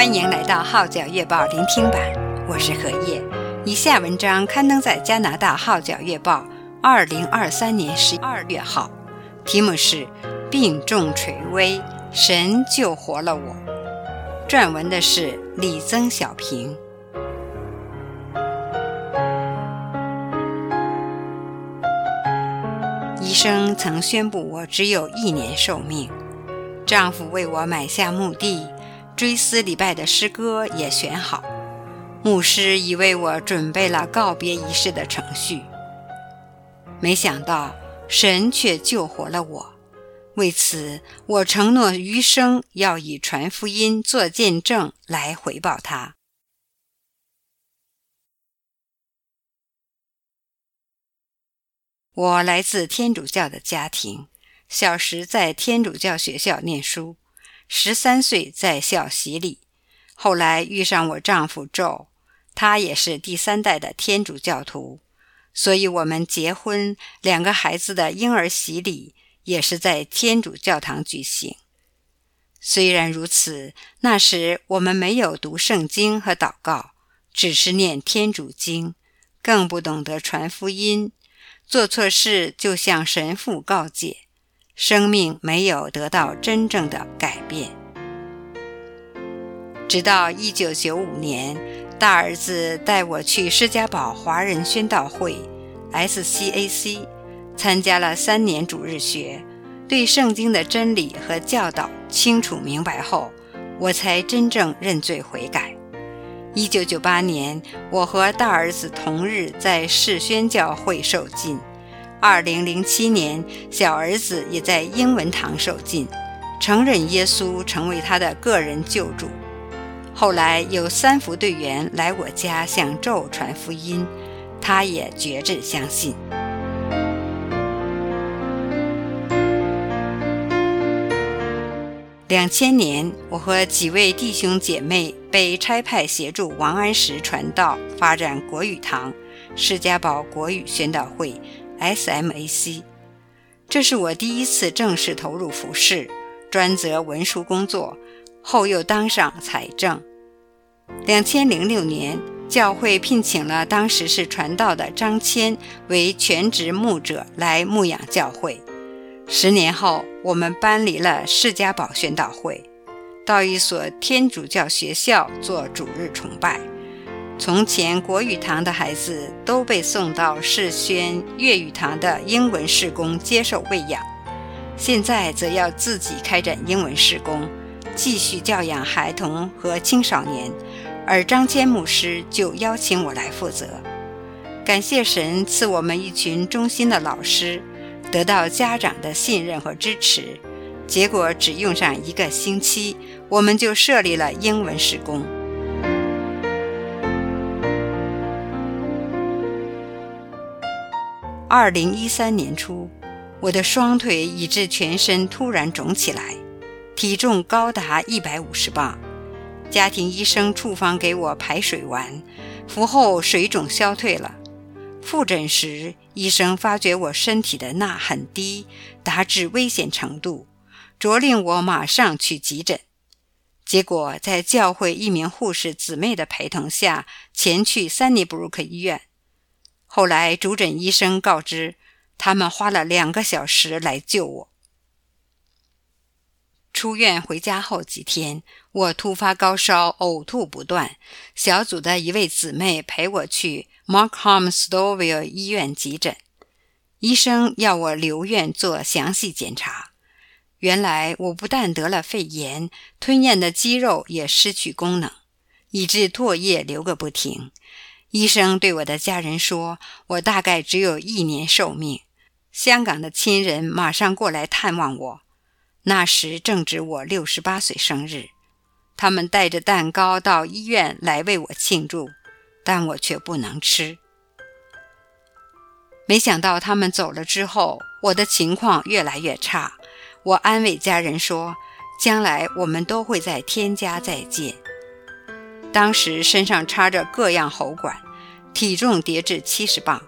欢迎来到《号角月报》聆听版，我是何叶。以下文章刊登在加拿大《号角月报》二零二三年十二月号，题目是“病重垂危，神救活了我”。撰文的是李曾小平。医生曾宣布我只有一年寿命，丈夫为我买下墓地，追思礼拜的诗歌也选好。牧师已为我准备了告别仪式的程序，没想到神却救活了我。为此，我承诺余生要以传福音做见证来回报他。我来自天主教的家庭，小时在天主教学校念书，十三岁在校洗礼，后来遇上我丈夫 Joe。他也是第三代的天主教徒，所以我们结婚，两个孩子的婴儿洗礼也是在天主教堂举行。虽然如此，那时我们没有读圣经和祷告，只是念天主经，更不懂得传福音。做错事就向神父告诫，生命没有得到真正的改变。直到一九九五年。大儿子带我去施家堡华人宣道会 （SCAC） 参加了三年主日学，对圣经的真理和教导清楚明白后，我才真正认罪悔改。一九九八年，我和大儿子同日在世宣教会受浸；二零零七年，小儿子也在英文堂受浸，承认耶稣成为他的个人救主。后来有三福队员来我家向宙传福音，他也决志相信。两千年，我和几位弟兄姐妹被差派协助王安石传道，发展国语堂、释迦堡国语宣道会 （SMAC）。这是我第一次正式投入服饰，专责文书工作。后又当上财政。两千零六年，教会聘请了当时是传道的张谦为全职牧者来牧养教会。十年后，我们搬离了释迦堡宣道会，到一所天主教学校做主日崇拜。从前国语堂的孩子都被送到世宣粤语堂的英文事工接受喂养，现在则要自己开展英文事工。继续教养孩童和青少年，而张谦牧师就邀请我来负责。感谢神赐我们一群忠心的老师，得到家长的信任和支持。结果只用上一个星期，我们就设立了英文事工。二零一三年初，我的双腿以致全身突然肿起来。体重高达一百五十磅，家庭医生处方给我排水丸，服后水肿消退了。复诊时，医生发觉我身体的钠很低，达至危险程度，着令我马上去急诊。结果在教会一名护士姊妹的陪同下，前去三尼布鲁克医院。后来主诊医生告知，他们花了两个小时来救我。出院回家后几天，我突发高烧，呕吐不断。小组的一位姊妹陪我去 Markham Stoville 医院急诊，医生要我留院做详细检查。原来我不但得了肺炎，吞咽的肌肉也失去功能，以致唾液流个不停。医生对我的家人说，我大概只有一年寿命。香港的亲人马上过来探望我。那时正值我六十八岁生日，他们带着蛋糕到医院来为我庆祝，但我却不能吃。没想到他们走了之后，我的情况越来越差。我安慰家人说：“将来我们都会在天家再见。”当时身上插着各样喉管，体重跌至七十磅，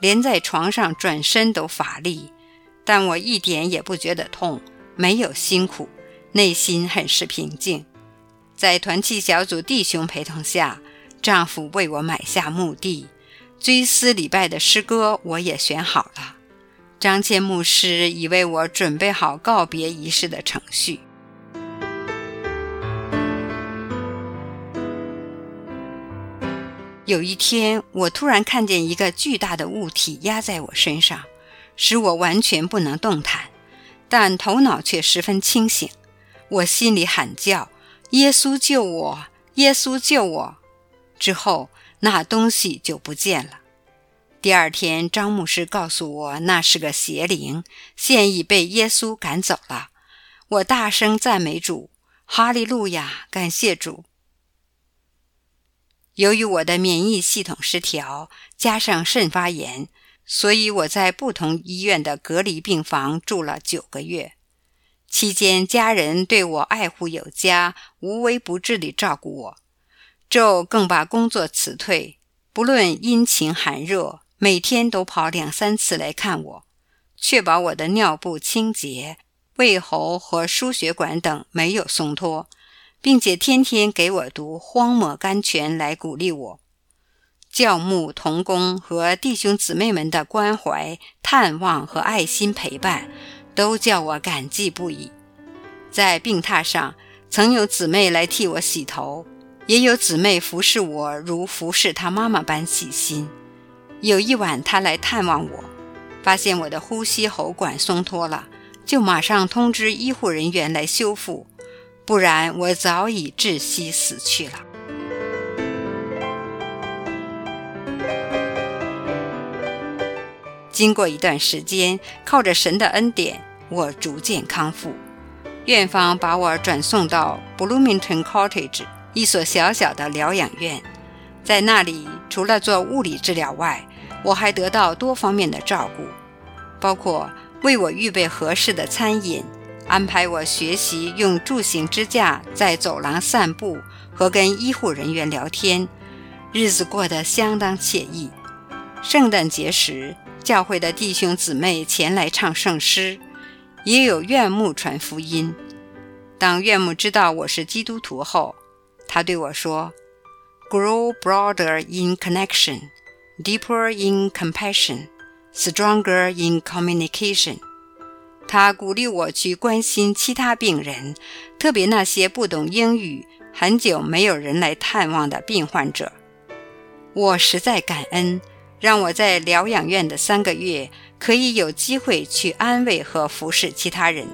连在床上转身都乏力，但我一点也不觉得痛。没有辛苦，内心很是平静。在团契小组弟兄陪同下，丈夫为我买下墓地，追思礼拜的诗歌我也选好了。张谦牧师已为我准备好告别仪式的程序。有一天，我突然看见一个巨大的物体压在我身上，使我完全不能动弹，但头脑却十分清醒。我心里喊叫：“耶稣救我！耶稣救我！”之后，那东西就不见了。第二天，张牧师告诉我，那是个邪灵，现已被耶稣赶走了。我大声赞美主，哈利路亚，感谢主。由于我的免疫系统失调，加上肾发炎，所以我在不同医院的隔离病房住了九个月。期间，家人对我爱护有加，无微不至地照顾我。昼更把工作辞退，不论阴晴寒热。每天都跑两三次来看我，确保我的尿布清洁、胃喉和输血管等没有松脱，并且天天给我读《荒漠甘泉》来鼓励我。教牧同工和弟兄姊妹们的关怀、探望和爱心陪伴，都叫我感激不已。在病榻上，曾有姊妹来替我洗头，也有姊妹服侍我如服侍她妈妈般细心。有一晚，她来探望我，发现我的呼吸喉管松脱了，就马上通知医护人员来修复，不然我早已窒息死去了。经过一段时间，靠着神的恩典，我逐渐康复。院方把我转送到 Bloomington Cottage，一所小小的疗养院。在那里，除了做物理治疗外，我还得到多方面的照顾，包括为我预备合适的餐饮，安排我学习用助行支架在走廊散步和跟医护人员聊天，日子过得相当惬意。圣诞节时，教会的弟兄姊妹前来唱圣诗，也有院牧传福音。当院牧知道我是基督徒后，他对我说，Grow broader in connection, deeper in compassion, stronger in communication。他鼓励我去关心其他病人，特别那些不懂英语、很久没有人来探望的病患者。我实在感恩，让我在疗养院的三个月可以有机会去安慰和服侍其他人。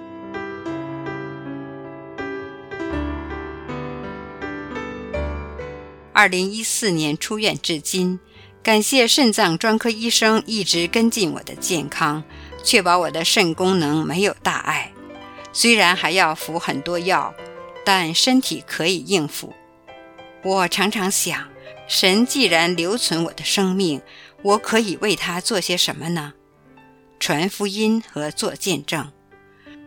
二零一四年出院至今，感谢肾脏专科医生一直跟进我的健康，确保我的肾功能没有大碍。虽然还要服很多药，但身体可以应付。我常常想，神既然留存我的生命，我可以为他做些什么呢？传福音和做见证，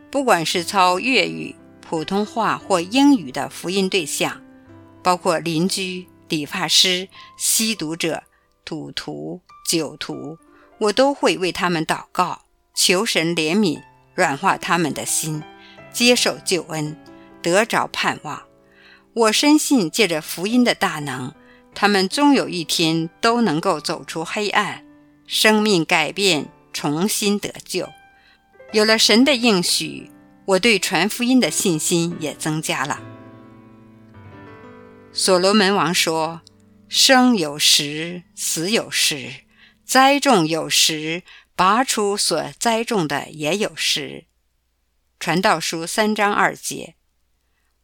不管是操粤语、普通话或英语的福音对象，包括邻居。理发师、吸毒者、赌徒、酒徒，我都会为他们祷告，求神怜悯，软化他们的心，接受救恩，得着盼望。我深信，借着福音的大能，他们终有一天都能够走出黑暗，生命改变，重新得救。有了神的应许，我对传福音的信心也增加了。所罗门王说：“生有时，死有时；栽种有时，拔出所栽种的也有时。”传道书三章二节。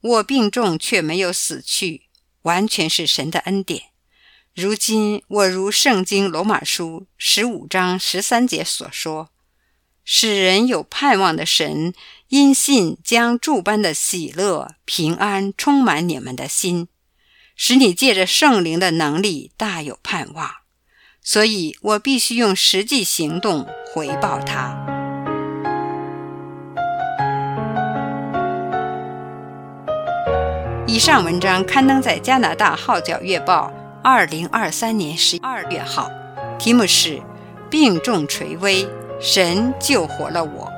我病重却没有死去，完全是神的恩典。如今我如圣经罗马书十五章十三节所说：“使人有盼望的神，因信将诸般的喜乐、平安充满你们的心。”使你借着圣灵的能力大有盼望，所以我必须用实际行动回报他。以上文章刊登在加拿大《号角月报》二零二三年十二月号，题目是“病重垂危，神救活了我”。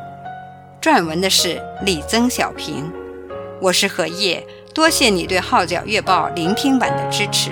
撰文的是李曾小平，我是何叶。多谢你对《号角月报》聆听版的支持。